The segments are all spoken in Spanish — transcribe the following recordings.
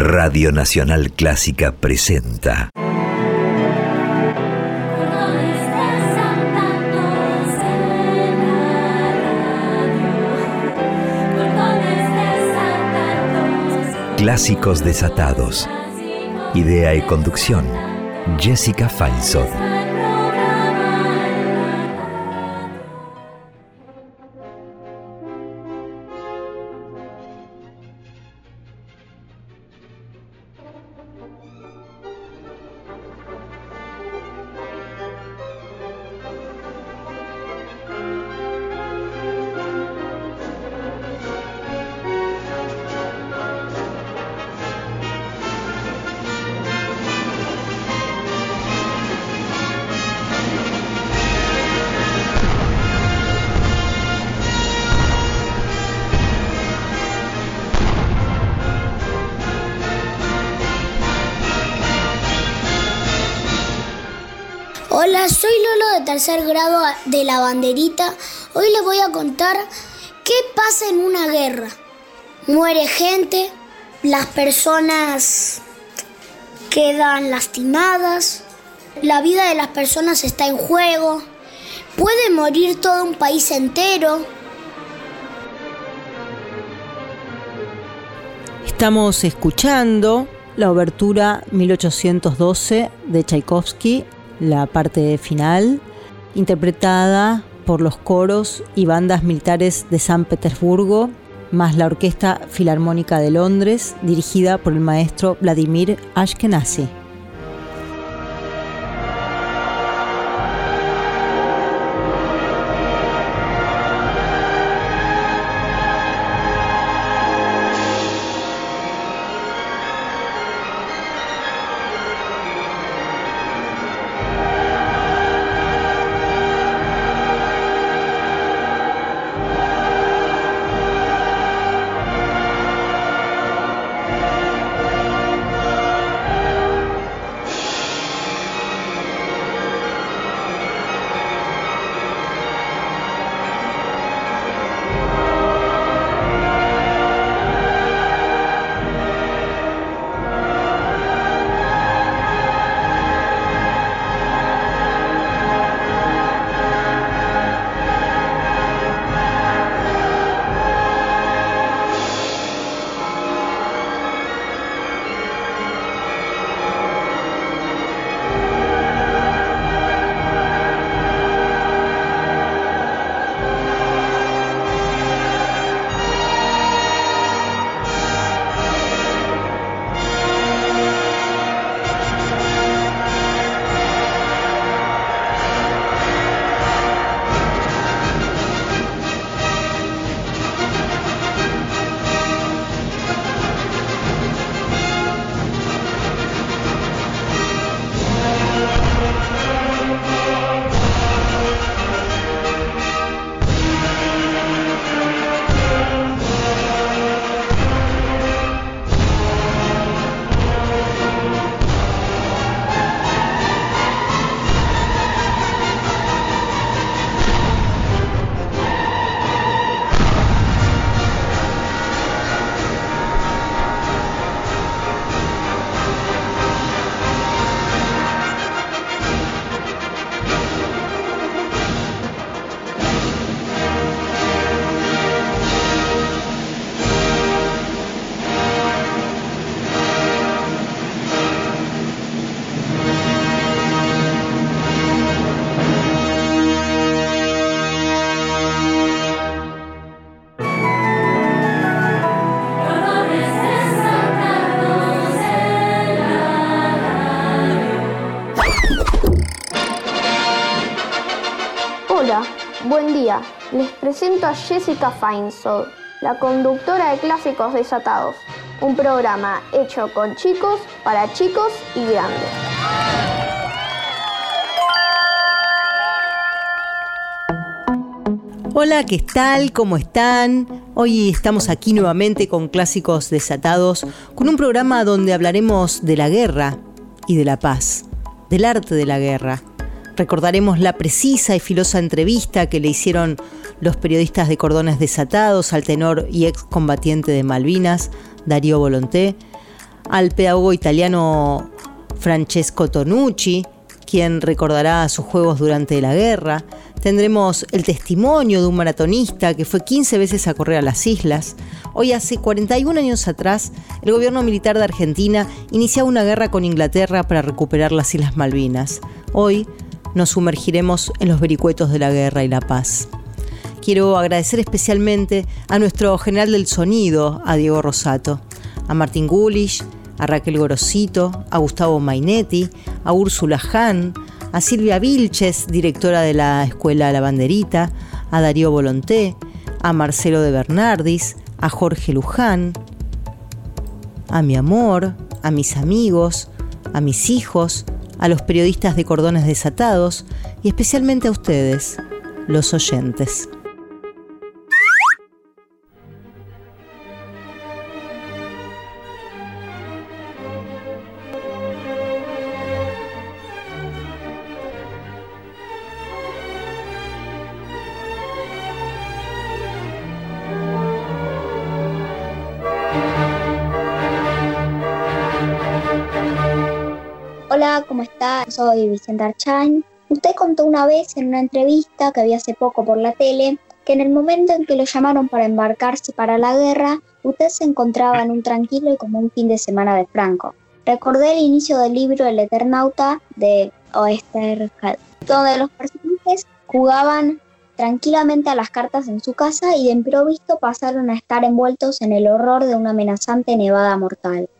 Radio Nacional Clásica presenta. Clásicos desatados. Idea y conducción. Jessica Feinsohn. Tercer grado de la banderita. Hoy les voy a contar qué pasa en una guerra. Muere gente, las personas quedan lastimadas, la vida de las personas está en juego, puede morir todo un país entero. Estamos escuchando la obertura 1812 de Tchaikovsky la parte final, interpretada por los coros y bandas militares de San Petersburgo, más la Orquesta Filarmónica de Londres, dirigida por el maestro Vladimir Ashkenazi. Jessica Feinsold, la conductora de Clásicos Desatados, un programa hecho con chicos, para chicos y grandes. Hola, ¿qué tal? ¿Cómo están? Hoy estamos aquí nuevamente con Clásicos Desatados, con un programa donde hablaremos de la guerra y de la paz, del arte de la guerra Recordaremos la precisa y filosa entrevista que le hicieron los periodistas de Cordones Desatados al tenor y excombatiente de Malvinas, Darío Volonté, al pedagogo italiano Francesco Tonucci, quien recordará sus juegos durante la guerra. Tendremos el testimonio de un maratonista que fue 15 veces a correr a las islas. Hoy, hace 41 años atrás, el gobierno militar de Argentina iniciaba una guerra con Inglaterra para recuperar las Islas Malvinas. Hoy nos sumergiremos en los vericuetos de la guerra y la paz. Quiero agradecer especialmente a nuestro general del sonido, a Diego Rosato, a Martín Gulish, a Raquel Gorosito, a Gustavo Mainetti, a Úrsula Hahn, a Silvia Vilches, directora de la Escuela La Banderita, a Darío Volonté, a Marcelo de Bernardis, a Jorge Luján, a mi amor, a mis amigos, a mis hijos, a los periodistas de Cordones Desatados y especialmente a ustedes, los oyentes. Soy Vicente Archain. Usted contó una vez en una entrevista que había hace poco por la tele que en el momento en que lo llamaron para embarcarse para la guerra, usted se encontraba en un tranquilo y como un fin de semana de Franco. Recordé el inicio del libro El Eternauta de Oesterheld, donde los personajes jugaban tranquilamente a las cartas en su casa y de improviso pasaron a estar envueltos en el horror de una amenazante nevada mortal.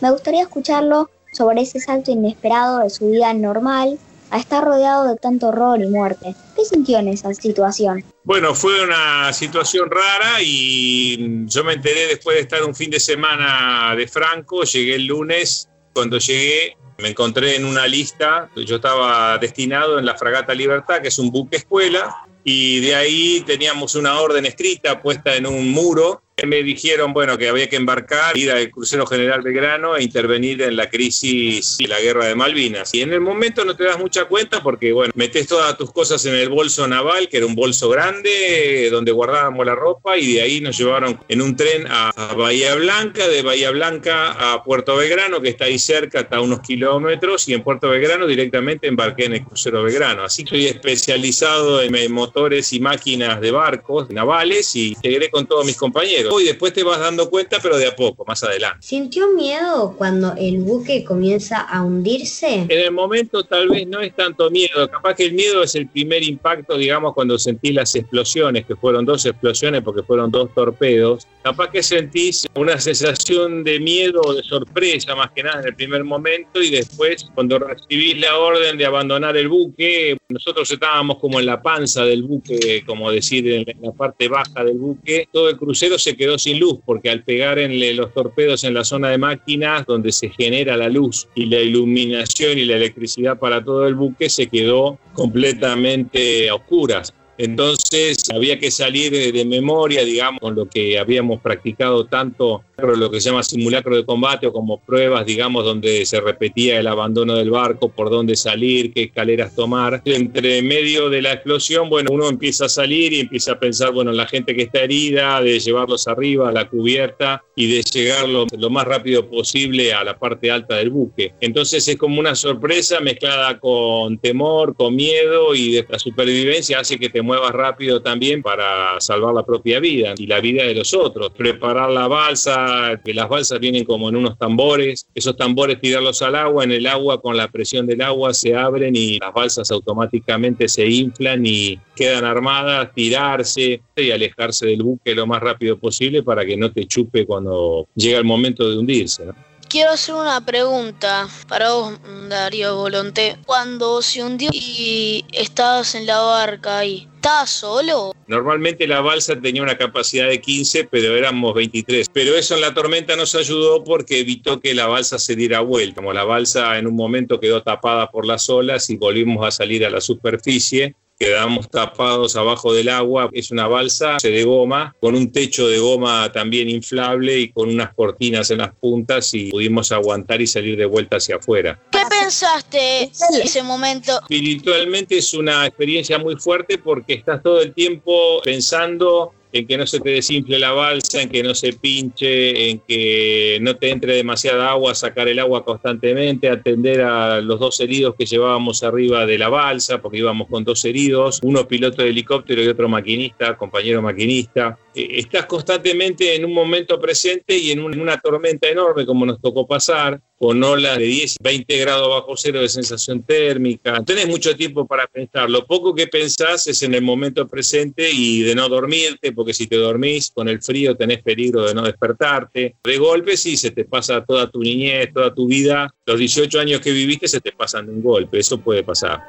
Me gustaría escucharlo sobre ese salto inesperado de su vida normal a estar rodeado de tanto horror y muerte. ¿Qué sintió en esa situación? Bueno, fue una situación rara y yo me enteré después de estar un fin de semana de Franco, llegué el lunes, cuando llegué me encontré en una lista, yo estaba destinado en la Fragata Libertad, que es un buque escuela, y de ahí teníamos una orden escrita puesta en un muro me dijeron, bueno, que había que embarcar, ir al crucero General Belgrano e intervenir en la crisis y la guerra de Malvinas. Y en el momento no te das mucha cuenta porque, bueno, metes todas tus cosas en el bolso naval, que era un bolso grande, donde guardábamos la ropa, y de ahí nos llevaron en un tren a, Bahía Blanca, de Bahía Blanca a Puerto Belgrano, que está ahí cerca, hasta unos kilómetros, y en Puerto Belgrano directamente embarqué en el crucero Belgrano. Así que especializado en motores y máquinas de barcos navales y integré con todos mis compañeros y después te vas dando cuenta, pero de a poco, más adelante. ¿Sintió miedo cuando el buque comienza a hundirse? En el momento tal vez no es tanto miedo, capaz que el miedo es el primer impacto, digamos, cuando sentís las explosiones, que fueron dos explosiones porque fueron dos torpedos, capaz que sentís una sensación de miedo o de sorpresa más que nada en el primer momento y después cuando recibís la orden de abandonar el buque, nosotros estábamos como en la panza del buque, como decir, en la parte baja del buque, todo el crucero se quedó sin luz porque al pegar los torpedos en la zona de máquinas donde se genera la luz y la iluminación y la electricidad para todo el buque se quedó completamente oscuras. Entonces había que salir de, memoria, digamos, con lo que habíamos practicado tanto, lo que se llama simulacro de combate o como pruebas, digamos, donde se repetía el abandono del barco, por dónde salir, qué escaleras tomar. Entre medio de la explosión, bueno, uno empieza a salir y empieza a pensar, bueno, en la gente que está herida, de llevarlos arriba a la cubierta y de llegar lo, lo más rápido posible a la parte alta del buque. Entonces es como una sorpresa mezclada con temor, con miedo y de la supervivencia hace que te muevas rápido también para salvar la propia vida y la vida de los otros. Preparar la balsa, que las balsas vienen como en unos tambores, esos tambores tirarlos al agua, en el agua con la presión del agua se abren y las balsas automáticamente se inflan y quedan armadas, tirarse y alejarse del buque lo más rápido posible para que no te chupe cuando llega el momento de hundirse. Quiero hacer una pregunta para vos, Darío Volonté. Cuando se hundió y estabas en la barca ahí, ¿estabas solo? Normalmente la balsa tenía una capacidad de 15, pero éramos 23. Pero eso en la tormenta nos ayudó porque evitó que la balsa se diera vuelta. Como la balsa en un momento quedó tapada por las olas y volvimos a salir a la superficie, quedamos tapados abajo del agua. Es una balsa de goma con un techo de goma también inflable y con unas cortinas en las puntas y pudimos aguantar y salir de vuelta hacia afuera. ¿Qué pensaste en ese momento? Espiritualmente es una experiencia muy fuerte porque estás todo el tiempo pensando en que no se te desinfle la balsa, en que no se pinche, en que no te entre demasiada agua, sacar el agua constantemente, atender a los dos heridos que llevábamos arriba de la balsa, porque íbamos con dos heridos, uno piloto de helicóptero y otro maquinista, compañero maquinista. Eh, estás constantemente en un momento presente y en una tormenta enorme como nos tocó pasar con olas de 10, 20 grados bajo cero de sensación térmica. Tenés mucho tiempo para pensar. Lo poco que pensás es en el momento presente y de no dormirte, porque si te dormís con el frío tenés peligro de no despertarte. De golpe sí, se te pasa toda tu niñez, toda tu vida. Los 18 años que viviste se te pasan de un golpe. Eso puede pasar.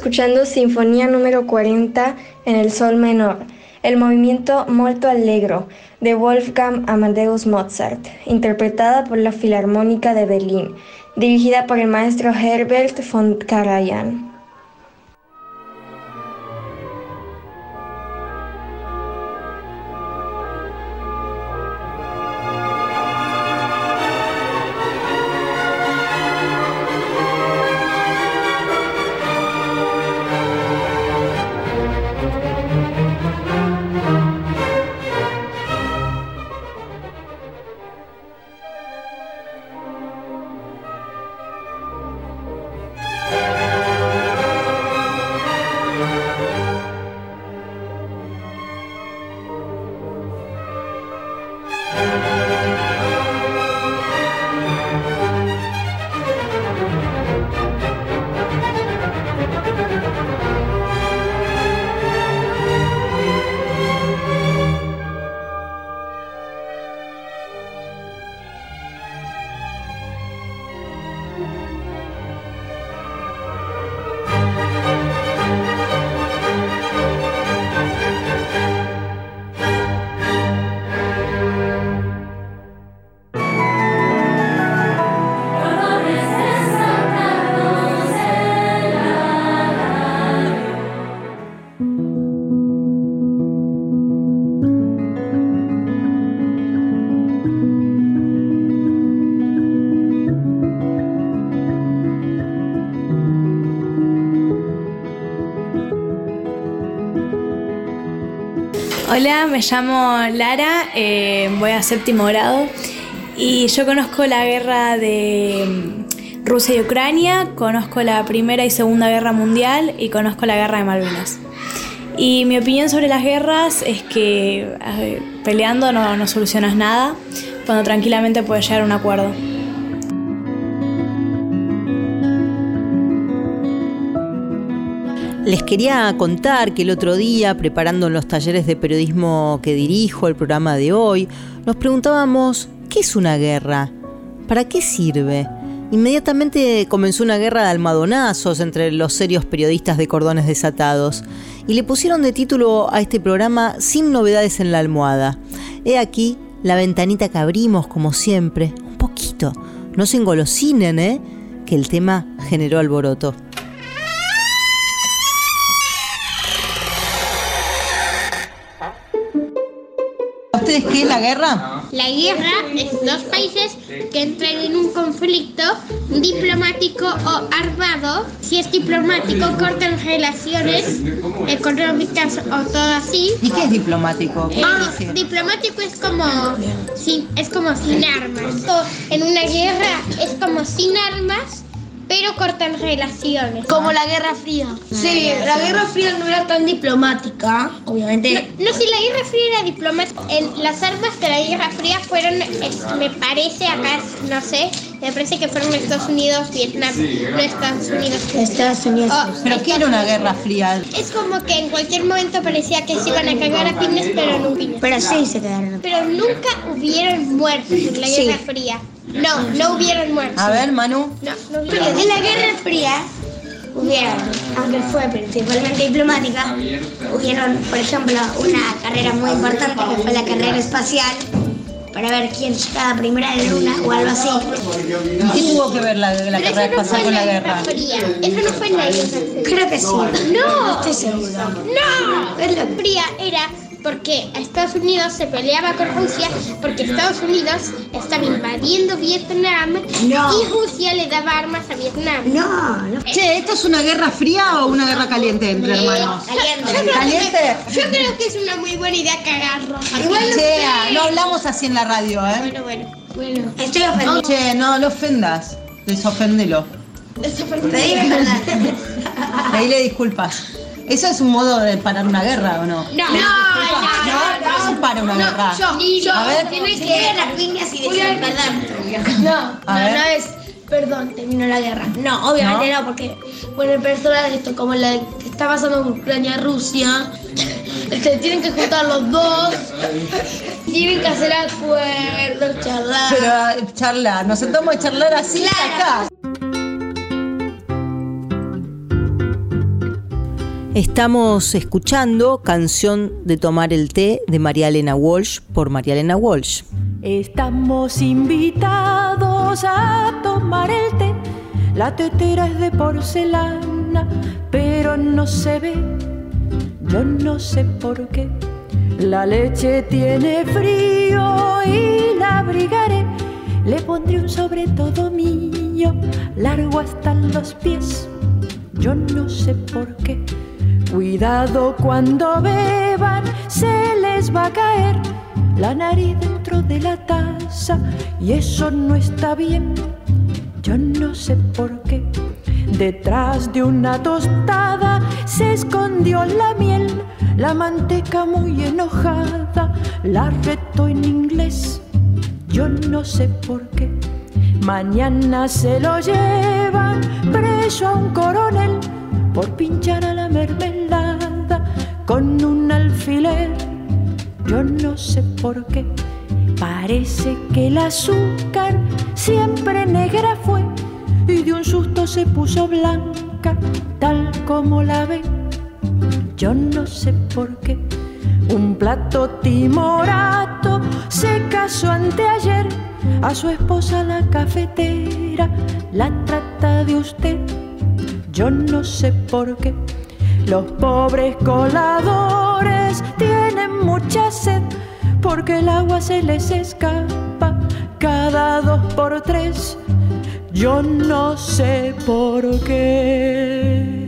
Escuchando Sinfonía número 40 en el Sol menor, el movimiento Molto Allegro de Wolfgang Amadeus Mozart, interpretada por la Filarmónica de Berlín, dirigida por el maestro Herbert von Karajan. Hola, me llamo Lara, eh, voy a séptimo grado y yo conozco la guerra de mm, Rusia y Ucrania, conozco la Primera y Segunda Guerra Mundial y conozco la Guerra de Malvinas. Y mi opinión sobre las guerras es que peleando no, no solucionas nada, cuando tranquilamente puedes llegar a un acuerdo. Les quería contar que el otro día, preparando los talleres de periodismo que dirijo, el programa de hoy, nos preguntábamos, ¿qué es una guerra? ¿Para qué sirve? Inmediatamente comenzó una guerra de almadonazos entre los serios periodistas de cordones desatados y le pusieron de título a este programa Sin novedades en la almohada. He aquí la ventanita que abrimos como siempre, un poquito. No se engolosinen, ¿eh? Que el tema generó alboroto. Ustedes qué es la guerra? La guerra es dos países que entran en un conflicto diplomático o armado. Si es diplomático, cortan relaciones económicas o todo así. ¿Y qué es diplomático? ¿Qué Ah, quiere decir? diplomático es como sin, es como sin armas. O en una guerra es como sin armas, pero cortan relaciones. Como la Guerra Fría. Sí, la Guerra Fría no era tan diplomática, obviamente. No, si la Guerra Fría era diplomática, en las armas de la Guerra Fría fueron, es- me parece, acá no sé, me parece que fueron Estados Unidos, Vietnam, no Estados Unidos. Estados Unidos. Oh, ¿Pero qué era una guerra fría? Es como que en cualquier momento parecía que se iban a cagar a piñas, pero nunca. Pero sí se quedaron. Pero nunca hubieron muertos en la Sí. Guerra Fría. No, no hubieron muertos. A ver, Manu. No, no Pero hubieron. en la Guerra Fría hubieron, aunque fue principalmente diplomática, hubieron, por ejemplo, una carrera muy importante que fue la carrera espacial para ver quién llegaba primero a la luna o algo así. ¿Qué tuvo que ver la, la carrera no espacial con la la guerra? Fría. Eso no fue en la Guerra. Creo que sí. No, estoy segura. No, la Fría era porque Estados Unidos se peleaba con Rusia porque Estados Unidos estaba invadiendo Vietnam No. y Rusia le daba armas a Vietnam. No, no. Che, ¿esto es una guerra fría o una guerra caliente entre hermanos? Yo creo que- ¿Caliente? Yo creo que es una muy buena idea cagarlo. Igual che, no hablamos así en la radio, ¿eh? Bueno, bueno, bueno. Estoy No, ofendida. che, no, no ofendas. Desoféndelo. Perdón. Pedile disculpas. ¿Eso es un modo de parar una guerra o no? No, no, no, ¿Cómo se para una guerra? Yo, A ver. tiene que las piñas y decir perdón. No, A no, ver. no es perdón, terminó la guerra. No, obviamente no, porque bueno, el personaje esto como la que está pasando en Ucrania Rusia, se tienen que juntar los dos, tienen que hacer acuerdos, charlar. Pero eh, charlar, nos sentamos a charlar así acá. Estamos escuchando Canción de Tomar el Té de María Elena Walsh por María Elena Walsh. Estamos invitados a tomar el té. La tetera es de porcelana, pero no se ve. Yo no sé por qué. La leche tiene frío y la abrigaré. Le pondré un sobre todo mío, largo hasta los pies. Yo no sé por qué. Cuidado cuando beban, se les va a caer la nariz dentro de la taza y eso no está bien. Yo no sé por qué. Detrás de una tostada se escondió la miel, la manteca muy enojada, la retó en inglés. Yo no sé por qué. Mañana se lo llevan preso a un coronel por pinchar a la mermelada con un alfiler. Yo no sé por qué. Parece que el azúcar siempre negra fue y de un susto se puso blanca, tal como la ve. Yo no sé por qué. Un plato timorato se casó anteayer a su esposa la cafetera, la trata de usted. Yo no sé por qué. Los pobres coladores tienen mucha sed porque el agua se les escapa cada dos por tres. Yo no sé por qué.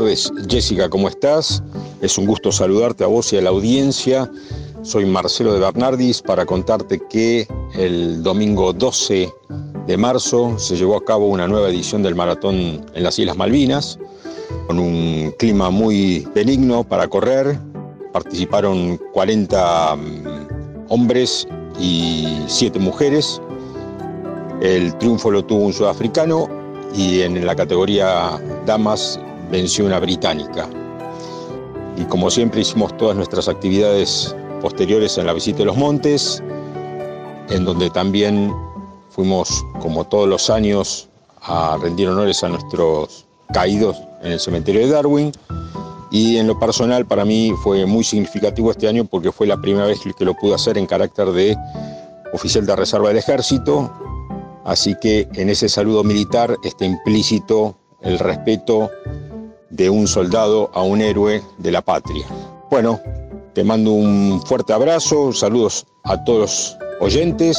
Tardes, Jessica, ¿cómo estás? Es un gusto saludarte a vos y a la audiencia. Soy Marcelo de Bernardis para contarte que el domingo 12 de marzo se llevó a cabo una nueva edición del maratón en las Islas Malvinas, con un clima muy benigno para correr. Participaron 40 mm, hombres y 7 mujeres. El triunfo lo tuvo un sudafricano y en la categoría damas venció una británica. Y como siempre hicimos todas nuestras actividades posteriores en la visita de los montes, en donde también fuimos, como todos los años, a rendir honores a nuestros caídos en el cementerio de Darwin. Y en lo personal para mí fue muy significativo este año porque fue la primera vez que lo pude hacer en carácter de oficial de reserva del ejército, así que en ese saludo militar está implícito el respeto de un soldado a un héroe de la patria. Bueno, te mando un fuerte abrazo, saludos a todos los oyentes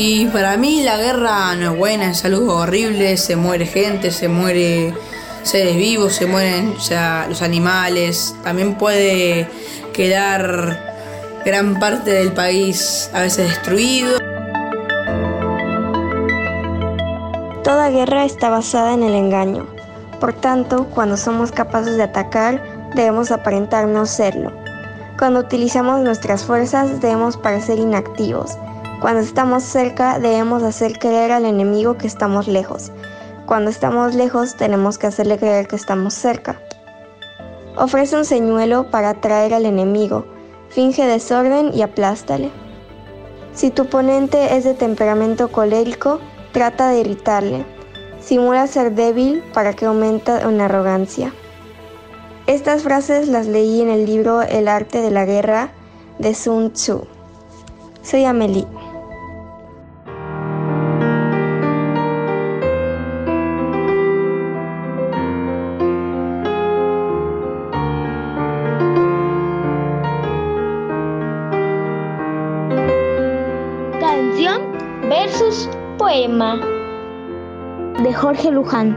y para mí la guerra no es buena, es algo horrible, se muere gente, se muere seres vivos, se mueren los animales, también puede quedar gran parte del país a veces destruido. Toda guerra está basada en el engaño. Por tanto, cuando somos capaces de atacar, debemos aparentar no serlo. Cuando utilizamos nuestras fuerzas, debemos parecer inactivos cuando estamos cerca debemos hacer creer al enemigo que estamos lejos. Cuando estamos lejos tenemos que hacerle creer que estamos cerca. Ofrece un señuelo para atraer al enemigo. Finge desorden y aplástale. Si tu oponente es de temperamento colérico, trata de irritarle. Simula ser débil para que aumente en arrogancia. Estas frases las leí en el libro El arte de la guerra de Sun Tzu. Soy Amelie. Jorge Luján.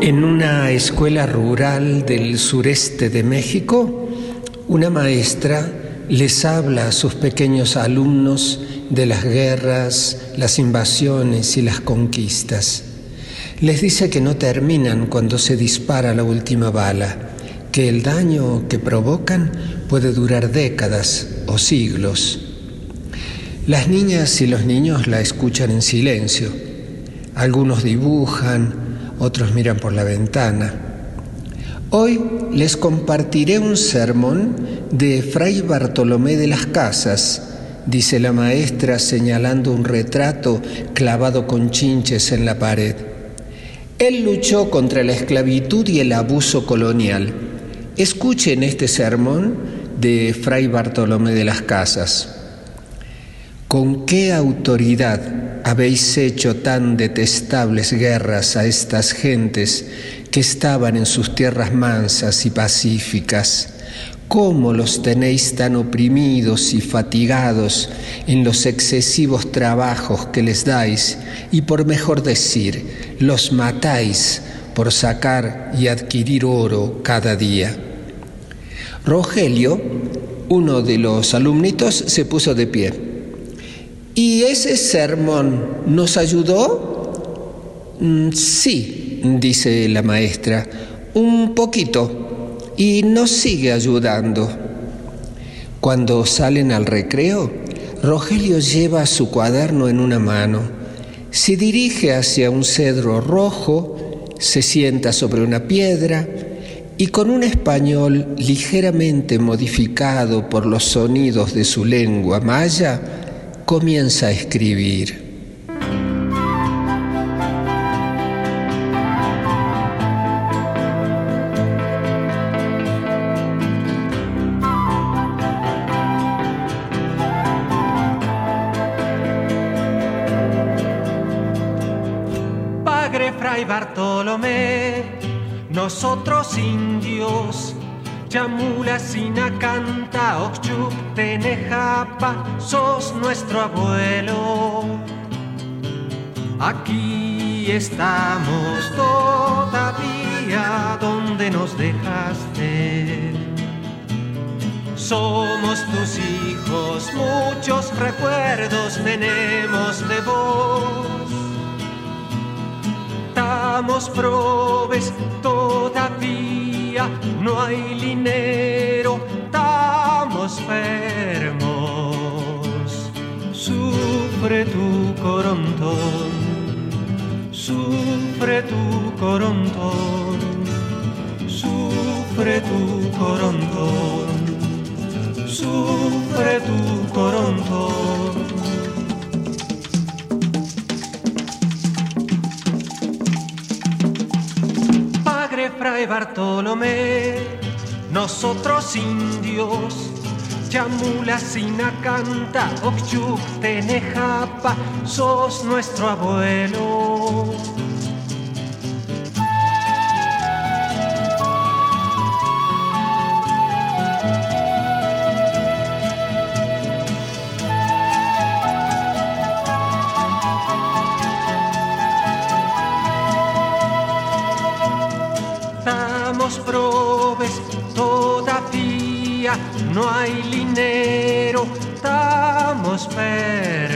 En una escuela rural del sureste de México, una maestra les habla a sus pequeños alumnos de las guerras, las invasiones y las conquistas. Les dice que no terminan cuando se dispara la última bala, que el daño que provocan puede durar décadas o siglos. Las niñas y los niños la escuchan en silencio. Algunos dibujan, otros miran por la ventana. Hoy les compartiré un sermón de Fray Bartolomé de las Casas, dice la maestra señalando un retrato clavado con chinches en la pared. Él luchó contra la esclavitud y el abuso colonial. Escuchen este sermón de Fray Bartolomé de las Casas. ¿Con qué autoridad habéis hecho tan detestables guerras a estas gentes que estaban en sus tierras mansas y pacíficas? ¿Cómo los tenéis tan oprimidos y fatigados en los excesivos trabajos que les dais y por mejor decir, los matáis por sacar y adquirir oro cada día? Rogelio, uno de los alumnitos, se puso de pie ¿Y ese sermón nos ayudó? Mm, sí, dice la maestra, un poquito, y nos sigue ayudando. Cuando salen al recreo, Rogelio lleva su cuaderno en una mano, se dirige hacia un cedro rojo, se sienta sobre una piedra y con un español ligeramente modificado por los sonidos de su lengua maya, comienza a escribir. Padre Fray Bartolomé, nosotros indios Chamula Sinacanta Oxchup Tenejapa, sos nuestro abuelo. Aquí estamos todavía donde nos dejaste. Somos tus hijos, muchos recuerdos tenemos de vos. Damos probes todavía no hay dinero, enfermos. Sufre tu corontón, sufre tu corontón, sufre tu corontón, sufre tu corontón. Fray Bartolomé, nosotros indios, Yamula Sinacanta, Okchuk Tenejapa, sos nuestro abuelo. No hay dinero, estamos enfermos.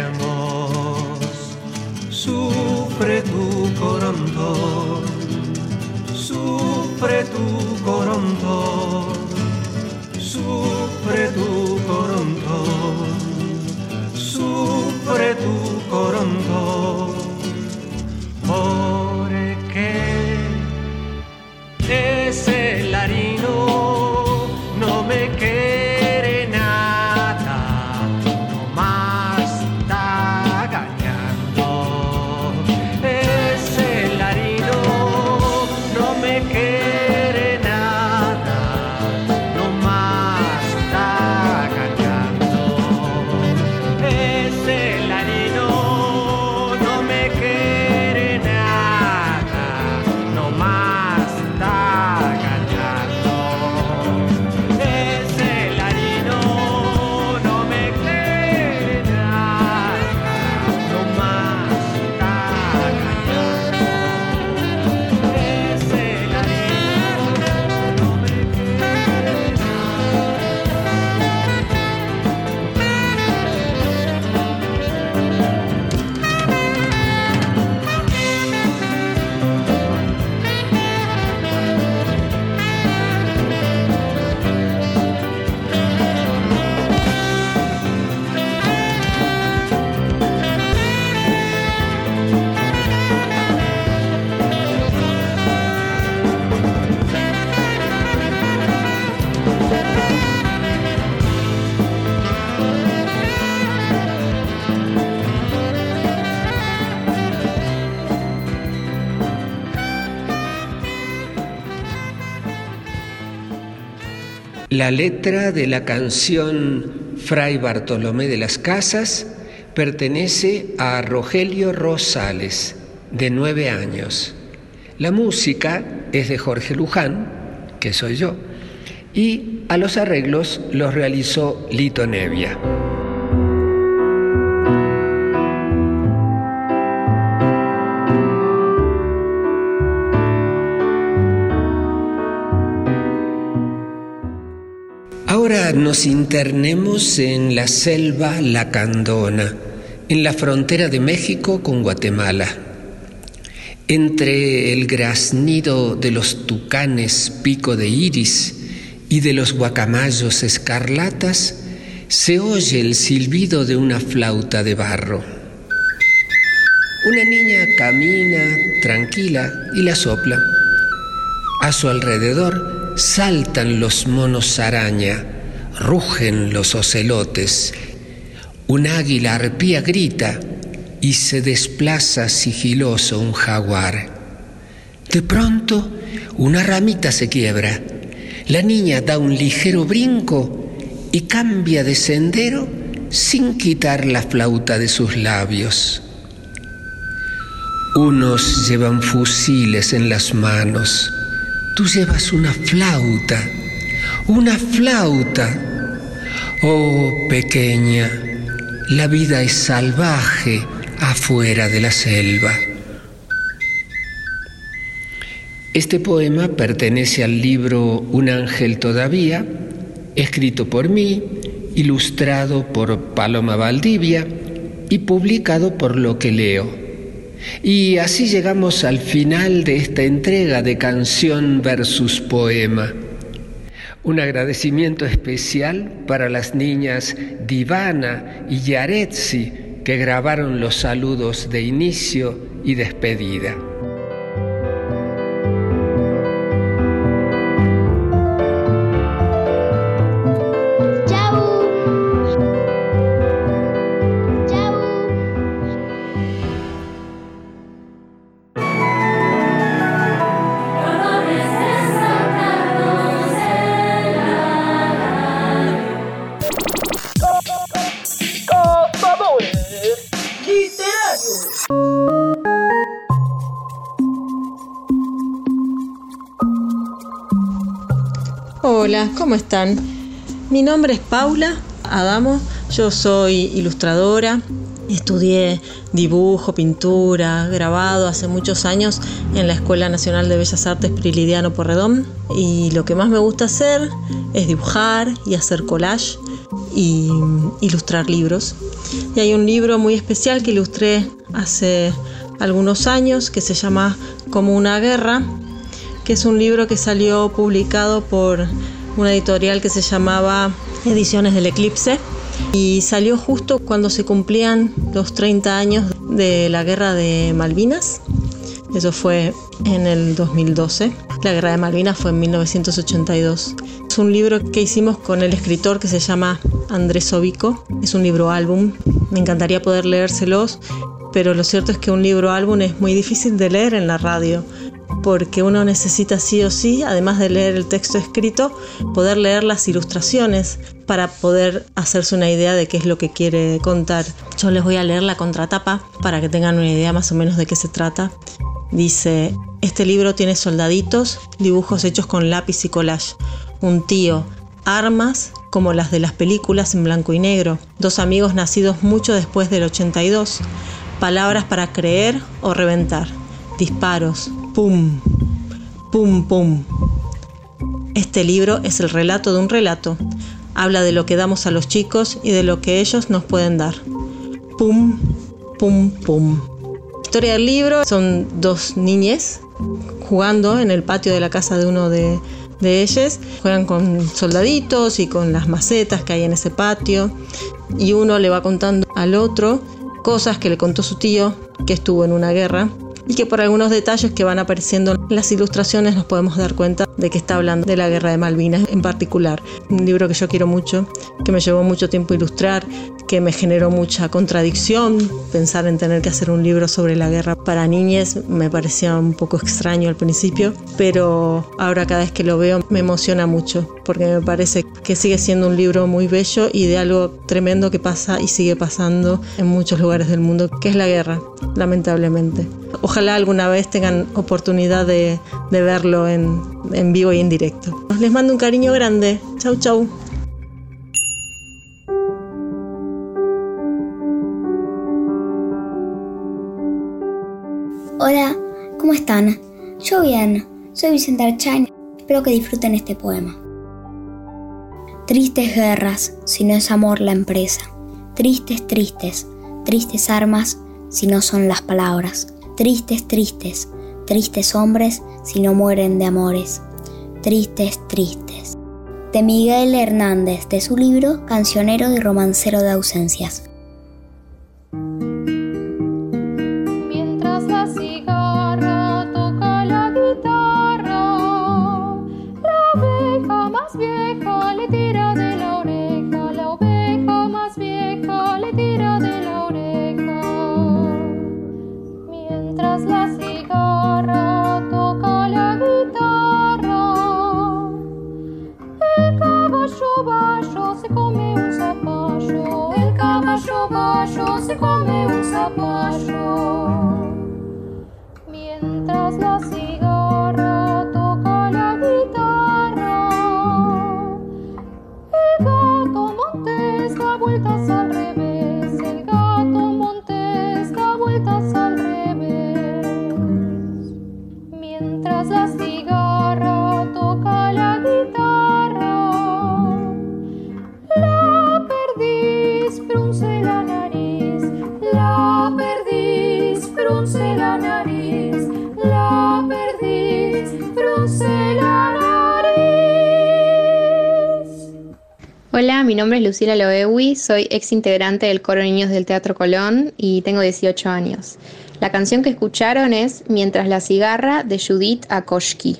La letra de la canción Fray Bartolomé de las Casas pertenece a Rogelio Rosales, de nueve años. La música es de Jorge Luján, que soy yo, y a los arreglos los realizó Lito Nevia. Nos internemos en la selva lacandona, en la frontera de México con Guatemala. Entre el graznido de los tucanes pico de iris y de los guacamayos escarlatas, se oye el silbido de una flauta de barro. Una niña camina tranquila y la sopla. A su alrededor saltan los monos araña, rugen los ocelotes, un águila arpía grita y se desplaza sigiloso un jaguar. De pronto, una ramita se quiebra. La niña da un ligero brinco y cambia de sendero sin quitar la flauta de sus labios. Unos llevan fusiles en las manos, tú llevas una flauta, una flauta Oh pequeña, la vida es salvaje afuera de la selva. Este poema pertenece al libro Un ángel todavía, escrito por mí, ilustrado por Paloma Valdivia y publicado por Lo que leo. Y así llegamos al final de esta entrega de canción versus poema. Un agradecimiento especial para las niñas Divana y Yaretsi que grabaron los saludos de inicio y despedida. Hola, ¿cómo están? Mi nombre es Paula Adamo, yo soy ilustradora, estudié dibujo, pintura, grabado hace muchos años en la Escuela Nacional de Bellas Artes Prilidiano Porredón y lo que más me gusta hacer es dibujar y hacer collage y ilustrar libros. Y hay un libro muy especial que ilustré hace algunos años que se llama Como una guerra, que es un libro que salió publicado por una editorial que se llamaba Ediciones del Eclipse y salió justo cuando se cumplían los 30 años de la guerra de Malvinas. Eso fue en el 2012. La guerra de Malvinas fue en 1982. Es un libro que hicimos con el escritor que se llama Andrés Obico. Es un libro álbum. Me encantaría poder leérselos, pero lo cierto es que un libro álbum es muy difícil de leer en la radio porque uno necesita sí o sí, además de leer el texto escrito, poder leer las ilustraciones para poder hacerse una idea de qué es lo que quiere contar. Yo les voy a leer la contratapa para que tengan una idea más o menos de qué se trata. Dice, este libro tiene soldaditos, dibujos hechos con lápiz y collage, un tío, armas como las de las películas en blanco y negro, dos amigos nacidos mucho después del 82, palabras para creer o reventar, disparos, pum, pum, pum. Este libro es el relato de un relato. Habla de lo que damos a los chicos y de lo que ellos nos pueden dar. Pum, pum, pum. La historia del libro son dos niñes jugando en el patio de la casa de uno de, de ellos. Juegan con soldaditos y con las macetas que hay en ese patio. Y uno le va contando al otro cosas que le contó su tío que estuvo en una guerra y que por algunos detalles que van apareciendo en las ilustraciones nos podemos dar cuenta de que está hablando de la guerra de Malvinas en particular. Un libro que yo quiero mucho, que me llevó mucho tiempo ilustrar, que me generó mucha contradicción. Pensar en tener que hacer un libro sobre la guerra para niñas me parecía un poco extraño al principio, pero ahora cada vez que lo veo me emociona mucho porque me parece que sigue siendo un libro muy bello y de algo tremendo que pasa y sigue pasando en muchos lugares del mundo, que es la guerra, lamentablemente. Ojalá alguna vez tengan oportunidad de, verlo en, en vivo y en directo. Les mando un cariño grande. Chau, chau. Hola, ¿cómo están? Yo bien, soy Vicente Archain. Espero que disfruten este poema. Tristes guerras, si no es amor la empresa. Tristes, tristes, tristes armas, si no son las palabras. Tristes, tristes, tristes hombres, si no mueren de amores. Tristes, tristes. De Miguel Hernández, de su libro Cancionero y Romancero de Ausencias. Lucila Loewi, soy ex integrante del coro Niños del Teatro Colón y tengo 18 años. La canción que escucharon es Mientras la cigarra de Judith Akoshki.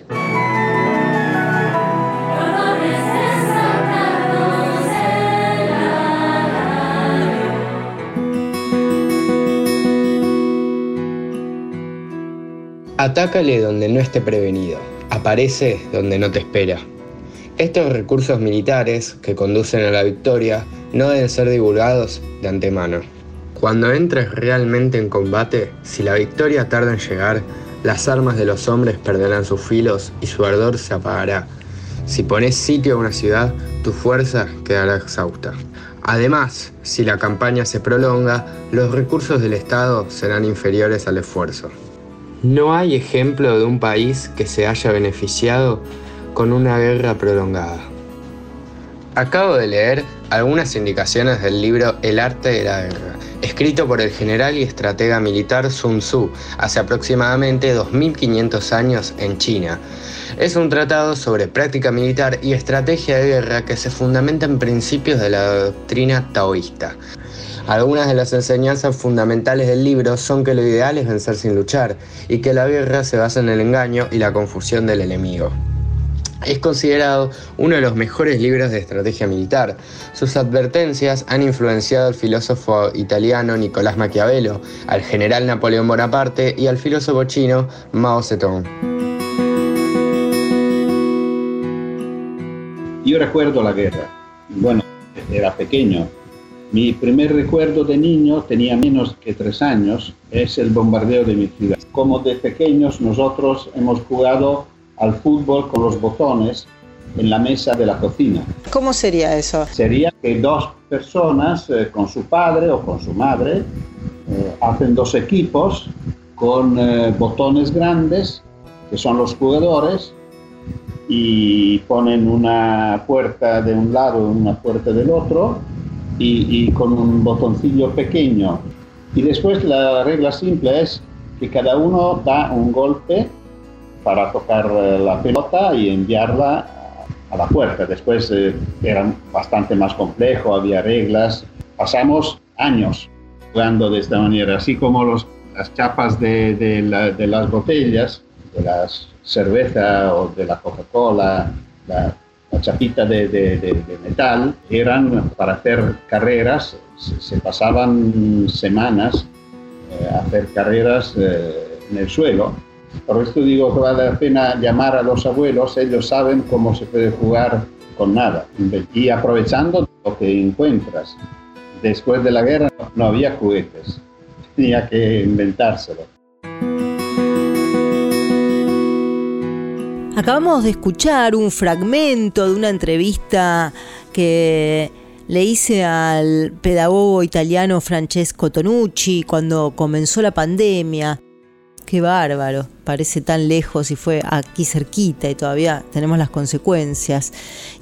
Atácale donde no esté prevenido. Aparece donde no te espera. Estos recursos militares que conducen a la victoria no deben ser divulgados de antemano. Cuando entres realmente en combate, si la victoria tarda en llegar, las armas de los hombres perderán sus filos y su ardor se apagará. Si pones sitio a una ciudad, tu fuerza quedará exhausta. Además, si la campaña se prolonga, los recursos del Estado serán inferiores al esfuerzo. No hay ejemplo de un país que se haya beneficiado con una guerra prolongada. Acabo de leer algunas indicaciones del libro El arte de la guerra, escrito por el general y estratega militar Sun Tzu hace aproximadamente 2500 años en China. Es un tratado sobre práctica militar y estrategia de guerra que se fundamenta en principios de la doctrina taoísta. Algunas de las enseñanzas fundamentales del libro son que lo ideal es vencer sin luchar y que la guerra se basa en el engaño y la confusión del enemigo. Es considerado uno de los mejores libros de estrategia militar. Sus advertencias han influenciado al filósofo italiano Nicolás Maquiavelo, al general Napoleón Bonaparte y al filósofo chino Mao Zedong. Yo recuerdo la guerra. Bueno, era pequeño. Mi primer recuerdo de niño, tenía menos que tres años, es el bombardeo de mi ciudad. Como de pequeños nosotros hemos jugado al fútbol con los botones en la mesa de la cocina. ¿Cómo sería eso? Sería que dos personas eh, con su padre o con su madre eh, hacen dos equipos con eh, botones grandes, que son los jugadores, y ponen una puerta de un lado y una puerta del otro, y, y con un botoncillo pequeño. Y después la regla simple es que cada uno da un golpe para tocar eh, la pelota y enviarla a la puerta. Después eh, era bastante más complejo, había reglas. Pasamos años jugando de esta manera, así como los, las chapas de, de, la, de las botellas, de la cerveza o de la Coca-Cola, la, la, chapita de, metal, eran para hacer carreras, se, se pasaban semanas eh, a hacer carreras eh, en el suelo por esto digo que vale la pena llamar a los abuelos, ellos saben cómo se puede jugar con nada y aprovechando lo que encuentras. Después de la guerra no había juguetes, tenía que inventárselo. Acabamos de escuchar un fragmento de una entrevista que le hice al pedagogo italiano Francesco Tonucci cuando comenzó la pandemia qué bárbaro, parece tan lejos y fue aquí cerquita y todavía tenemos las consecuencias.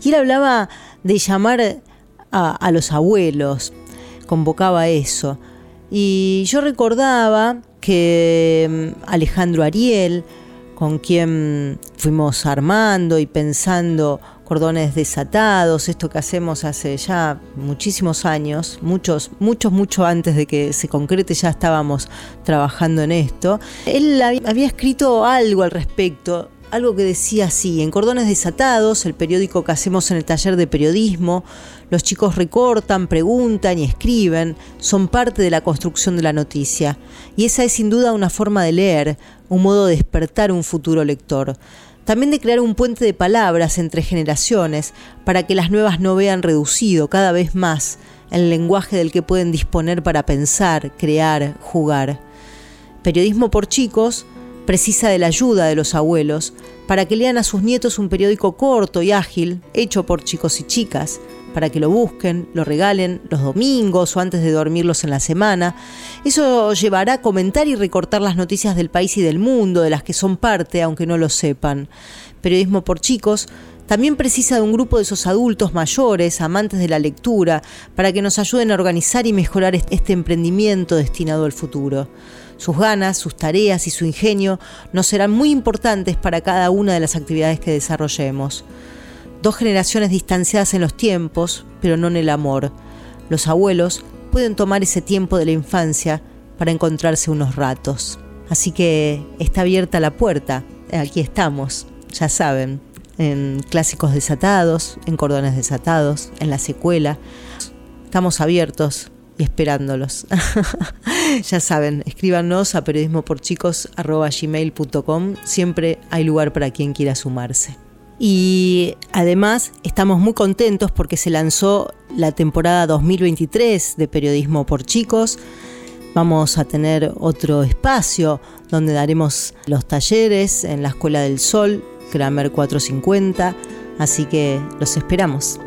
Y él hablaba de llamar a, los abuelos, convocaba eso. Y yo recordaba que mm, Alejandro Ariel, con quien fuimos armando y pensando cordones desatados, esto que hacemos hace ya muchísimos años, muchos, muchos, mucho antes de que se concrete ya estábamos trabajando en esto. Él había escrito algo al respecto, algo que decía así, en Cordones Desatados, el periódico que hacemos en el taller de periodismo, los chicos recortan, preguntan y escriben, son parte de la construcción de la noticia. Y esa es sin duda una forma de leer, un modo de despertar un futuro lector también de crear un puente de palabras entre generaciones para que las nuevas no vean reducido cada vez más el lenguaje del que pueden disponer para pensar, crear, jugar. Periodismo por chicos precisa de la ayuda de los abuelos para que lean a sus nietos un periódico corto y ágil, hecho por chicos y chicas, para que lo busquen, lo regalen los domingos o antes de dormirlos en la semana. Eso llevará a comentar y recortar las noticias del país y del mundo, de las que son parte, aunque no lo sepan. Periodismo por chicos también precisa de un grupo de esos adultos mayores, amantes de la lectura, para que nos ayuden a organizar y mejorar este emprendimiento destinado al futuro. Sus ganas, sus tareas y su ingenio nos serán muy importantes para cada una de las actividades que desarrollemos. Dos generaciones distanciadas en los tiempos, pero no en el amor. Los abuelos pueden tomar ese tiempo de la infancia para encontrarse unos ratos. Así que está abierta la puerta. Aquí estamos, ya saben, en clásicos desatados, en cordones desatados, en la secuela. Estamos abiertos y esperándolos. ya saben, escríbanos a periodismoporchicos.gmail.com. Siempre hay lugar para quien quiera sumarse. Y además estamos muy contentos porque se lanzó la temporada 2023 de Periodismo por Chicos. Vamos a tener otro espacio donde daremos los talleres en la Escuela del Sol, Kramer 450, así que los esperamos.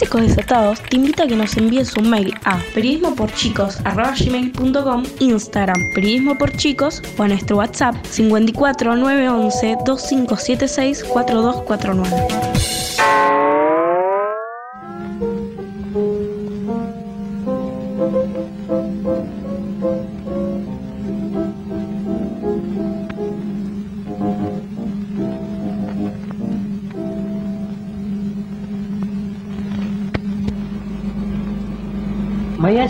Desatados te invita a que nos envíes un mail a periodismoporchicos.com, Instagram Periodismo por Chicos o a nuestro WhatsApp 54 911 2576 4249.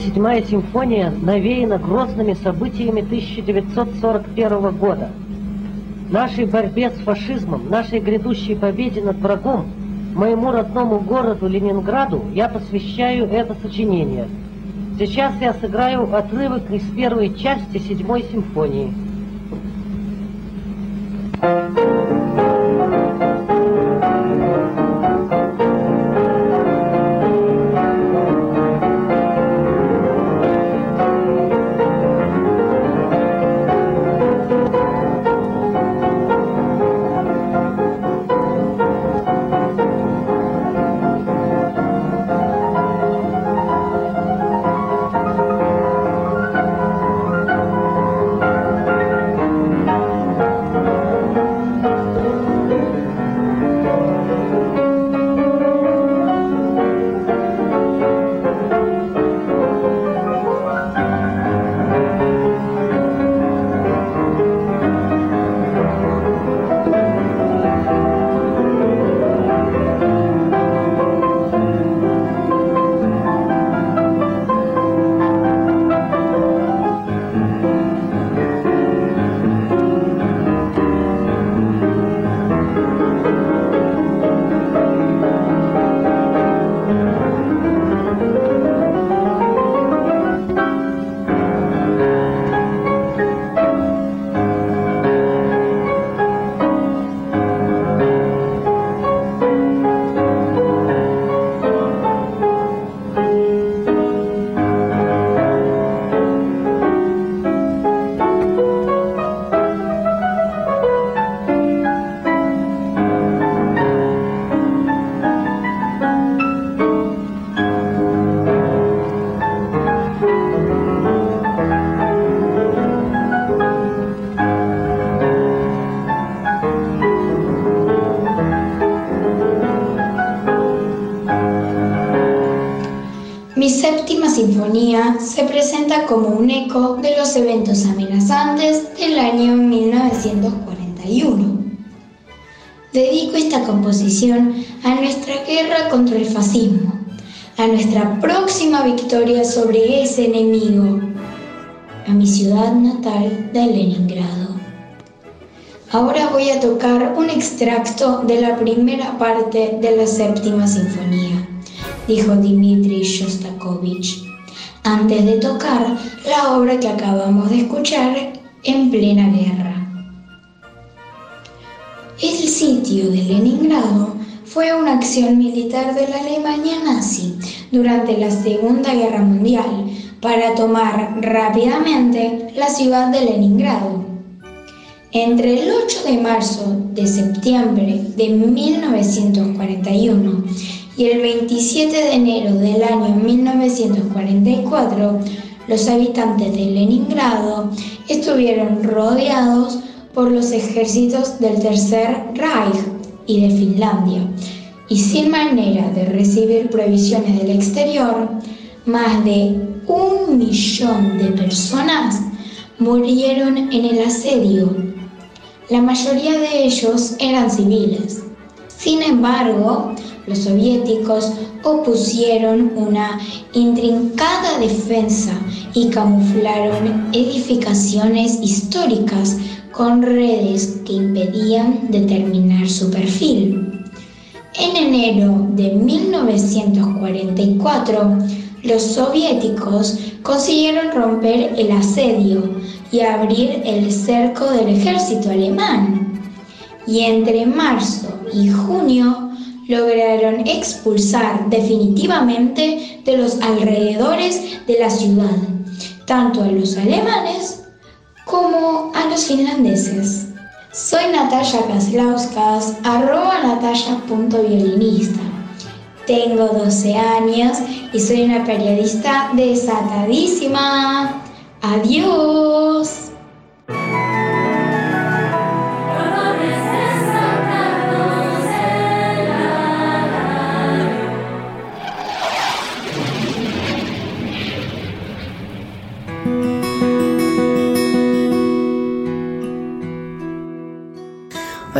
Седьмая симфония навеяна грозными событиями 1941 года. Нашей борьбе с фашизмом, нашей грядущей победе над врагом, моему родному городу Ленинграду я посвящаю это сочинение. Сейчас я сыграю отрывок из первой части седьмой симфонии. Como un eco de los eventos amenazantes del año 1941. Dedico esta composición a nuestra guerra contra el fascismo, a nuestra próxima victoria sobre ese enemigo, a mi ciudad natal de Leningrado. Ahora voy a tocar un extracto de la primera parte de la séptima sinfonía, dijo Dmitri Shostakovich antes de tocar la obra que acabamos de escuchar en plena guerra. El sitio de Leningrado fue una acción militar de la Alemania nazi durante la Segunda Guerra Mundial para tomar rápidamente la ciudad de Leningrado. Entre el 8 de marzo de septiembre de 1941 y el 27 de enero del año 1944, los habitantes de Leningrado estuvieron rodeados por los ejércitos del Tercer Reich y de Finlandia, y sin manera de recibir provisiones del exterior, más de un millón de personas murieron en el asedio. La mayoría de ellos eran civiles. Sin embargo, los soviéticos opusieron una intrincada defensa y camuflaron edificaciones históricas con redes que impedían determinar su perfil. En enero de 1944, los soviéticos consiguieron romper el asedio y abrir el cerco del ejército alemán. Y entre marzo y junio lograron expulsar definitivamente de los alrededores de la ciudad, tanto a los alemanes como a los finlandeses. Soy Natalia Kaslauskas, arroba natalia.violinista. Tengo 12 años y soy una periodista desatadísima. Adiós.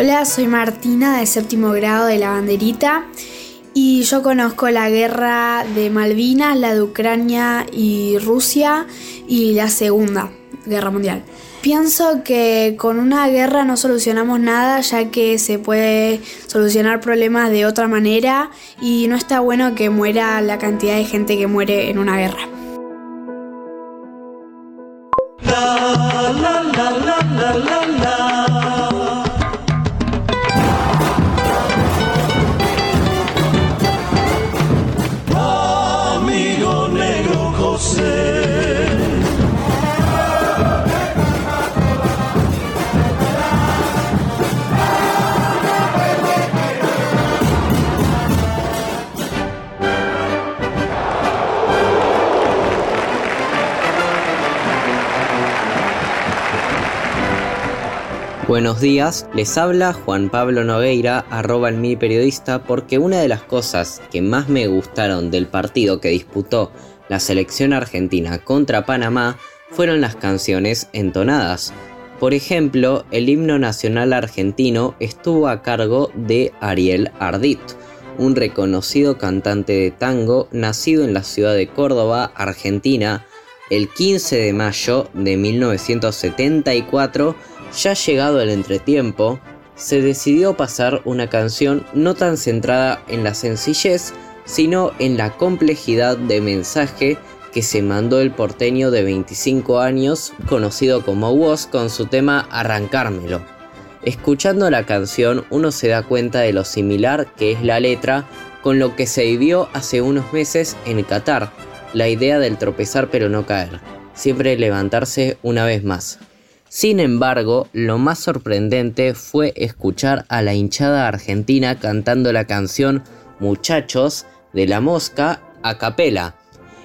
Hola, soy Martina de séptimo grado de la banderita y yo conozco la guerra de Malvinas, la de Ucrania y Rusia y la Segunda Guerra Mundial. Pienso que con una guerra no solucionamos nada ya que se puede solucionar problemas de otra manera y no está bueno que muera la cantidad de gente que muere en una guerra. Buenos días, les habla Juan Pablo Nogueira, arroba el periodista, porque una de las cosas que más me gustaron del partido que disputó la selección argentina contra Panamá fueron las canciones entonadas. Por ejemplo, el himno nacional argentino estuvo a cargo de Ariel Ardit, un reconocido cantante de tango nacido en la ciudad de Córdoba, Argentina, el 15 de mayo de 1974 ya llegado el entretiempo, se decidió pasar una canción no tan centrada en la sencillez, sino en la complejidad de mensaje que se mandó el porteño de 25 años, conocido como Woz, con su tema Arrancármelo. Escuchando la canción uno se da cuenta de lo similar que es la letra con lo que se vivió hace unos meses en Qatar, la idea del tropezar pero no caer, siempre levantarse una vez más. Sin embargo, lo más sorprendente fue escuchar a la hinchada argentina cantando la canción Muchachos de la Mosca a capela.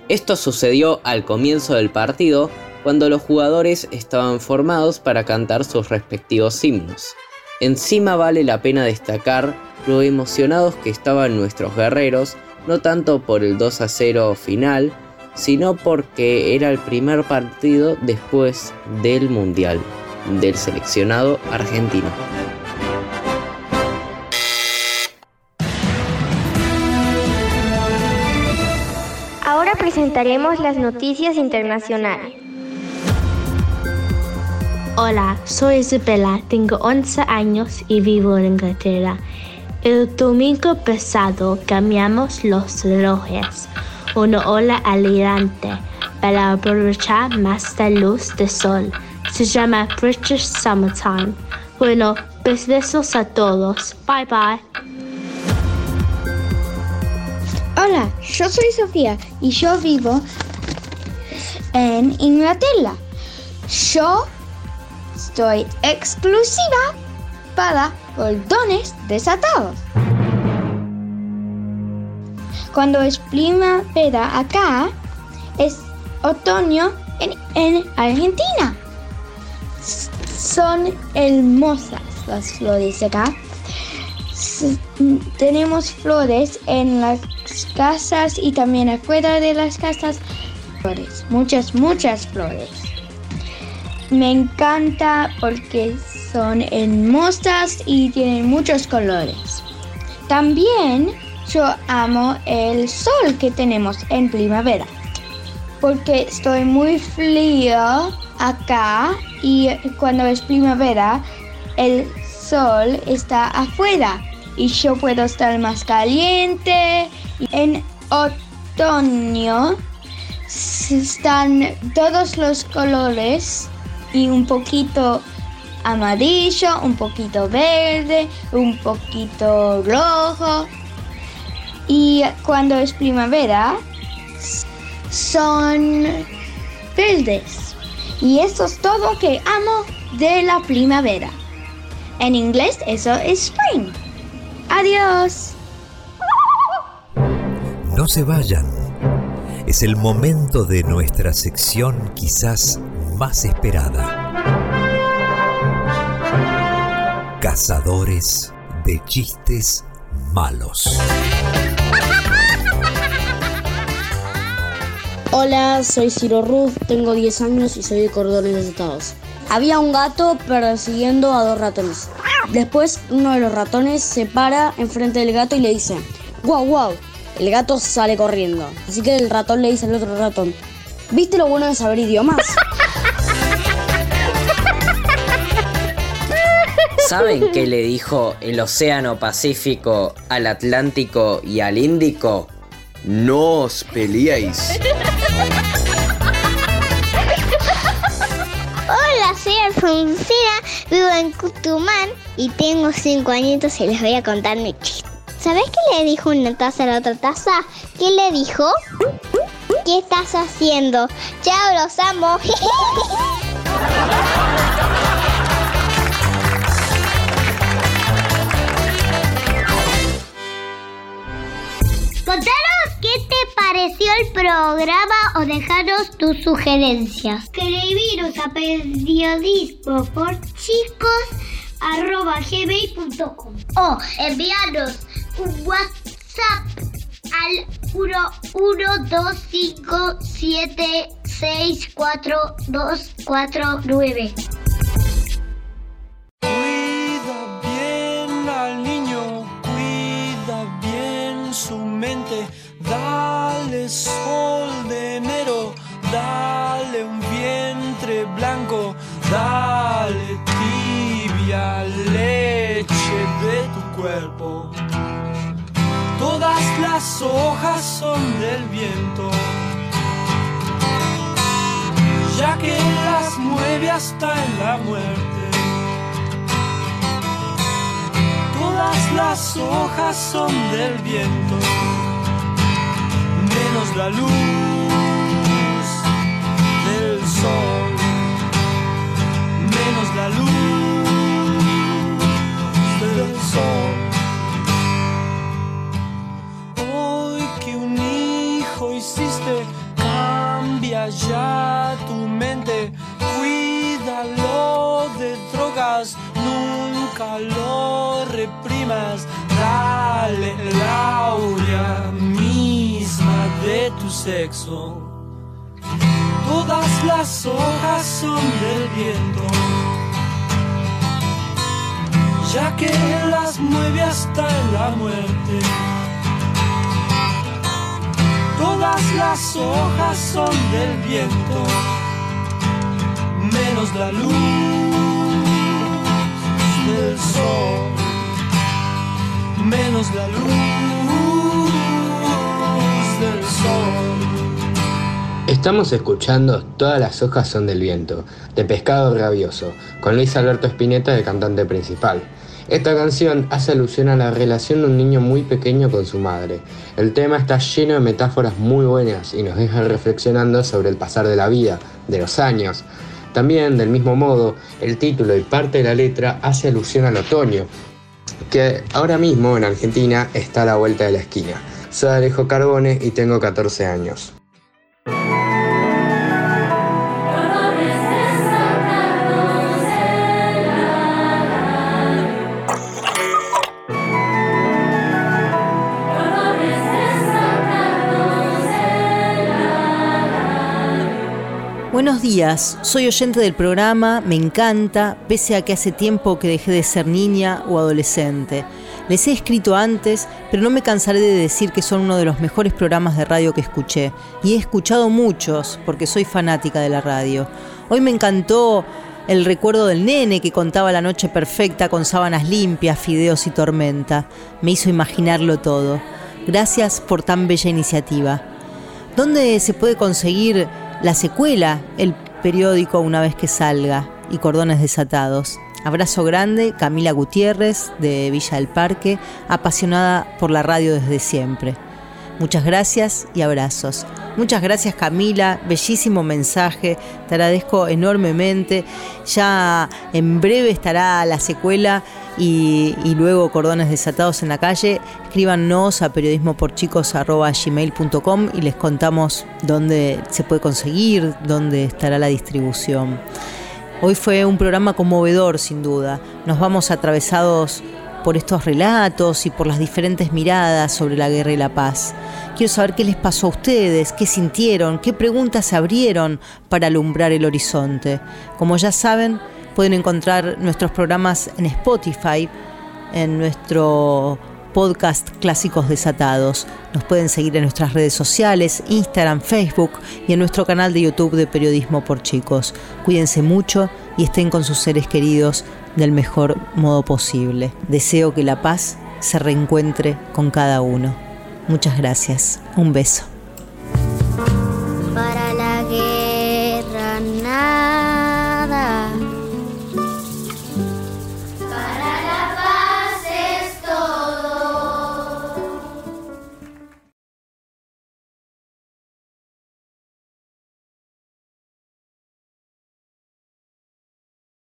Esto sucedió al comienzo del partido, cuando los jugadores estaban formados para cantar sus respectivos himnos. Encima vale la pena destacar lo emocionados que estaban nuestros guerreros, no tanto por el 2 a 0 final, sino porque era el primer partido después del Mundial del seleccionado argentino. Ahora presentaremos las noticias internacionales. Hola, soy Isabela, tengo 11 años y vivo en Inglaterra. El domingo pasado cambiamos los relojes una ola alirante para aprovechar más la luz del sol. Se llama British Summertime. Bueno, pues besos a todos. Bye bye. Hola, yo soy Sofía y yo vivo en Inglaterra. Yo estoy exclusiva para boldones desatados. Cuando es primavera acá, es otoño en, en Argentina. Son hermosas las flores acá. Tenemos flores en las casas y también afuera de las casas flores, muchas, muchas flores. Me encanta porque son hermosas y tienen muchos colores. También yo amo el sol que tenemos en primavera porque estoy muy frío acá y cuando es primavera el sol está afuera y yo puedo estar más caliente. En otoño están todos los colores y un poquito amarillo, un poquito verde, un poquito rojo. Y cuando es primavera son verdes. Y eso es todo que amo de la primavera. En inglés eso es spring. Adiós. No se vayan. Es el momento de nuestra sección quizás más esperada. Cazadores de chistes Hola, soy Ciro Ruth, tengo 10 años y soy de Cordones Estados. Había un gato persiguiendo a dos ratones. Después uno de los ratones se para enfrente del gato y le dice, wow, wow. El gato sale corriendo. Así que el ratón le dice al otro ratón, ¿viste lo bueno de saber idiomas? ¿Saben qué le dijo el Océano Pacífico al Atlántico y al Índico? No os peleéis. Hola, soy Alfonsina, vivo en Cutumán y tengo 5 añitos y les voy a contar mi chiste. ¿Sabes qué le dijo una taza a la otra taza? ¿Qué le dijo? ¿Qué estás haciendo? Chao, los amo. pareció el programa o dejaros tus sugerencias. Escribiros a periodismo por chicos arroba gmail.com o enviarnos un WhatsApp al 11257642249. Cuida bien al niño, cuida bien su mente, sol de enero, dale un vientre blanco, dale tibia leche de tu cuerpo. Todas las hojas son del viento, ya que las mueve hasta en la muerte. Todas las hojas son del viento, menos la luz del sol, menos la luz del sol. Hoy que un hijo hiciste, cambia ya tu mente, cuídalo de drogas, nunca lo reprimas, dale la Todas las hojas son del viento, ya que las mueve hasta la muerte. Todas las hojas son del viento, menos la luz del sol, menos la luz del sol. Estamos escuchando Todas las hojas son del viento, de Pescado Rabioso, con Luis Alberto Spinetta de cantante principal. Esta canción hace alusión a la relación de un niño muy pequeño con su madre. El tema está lleno de metáforas muy buenas y nos deja reflexionando sobre el pasar de la vida, de los años. También, del mismo modo, el título y parte de la letra hace alusión al otoño, que ahora mismo en Argentina está a la vuelta de la esquina. Soy Alejo Carbone y tengo 14 años. Días, soy oyente del programa, me encanta, pese a que hace tiempo que dejé de ser niña o adolescente. Les he escrito antes, pero no me cansaré de decir que son uno de los mejores programas de radio que escuché. Y he escuchado muchos, porque soy fanática de la radio. Hoy me encantó el recuerdo del nene que contaba la noche perfecta con sábanas limpias, fideos y tormenta. Me hizo imaginarlo todo. Gracias por tan bella iniciativa. ¿Dónde se puede conseguir la secuela, el periódico una vez que salga y cordones desatados? Abrazo grande, Camila Gutiérrez de Villa del Parque, apasionada por la radio desde siempre. Muchas gracias y abrazos. Muchas gracias Camila, bellísimo mensaje, te agradezco enormemente. Ya en breve estará la secuela y, luego Cordones Desatados en la calle. Escríbanos a periodismoporchicos.gmail.com y les contamos dónde se puede conseguir, dónde estará la distribución. Hoy fue un programa conmovedor sin duda. Nos vamos atravesados por estos relatos y por las diferentes miradas sobre la guerra y la paz. Quiero saber qué les pasó a ustedes, qué sintieron, qué preguntas se abrieron para alumbrar el horizonte. Como ya saben, pueden encontrar nuestros programas en Spotify, en nuestro podcast Clásicos Desatados. Nos pueden seguir en nuestras redes sociales, Instagram, Facebook y en nuestro canal de YouTube de Periodismo por Chicos. Cuídense mucho y estén con sus seres queridos del mejor modo posible. Deseo que la paz se reencuentre con cada uno. Muchas gracias. Un beso.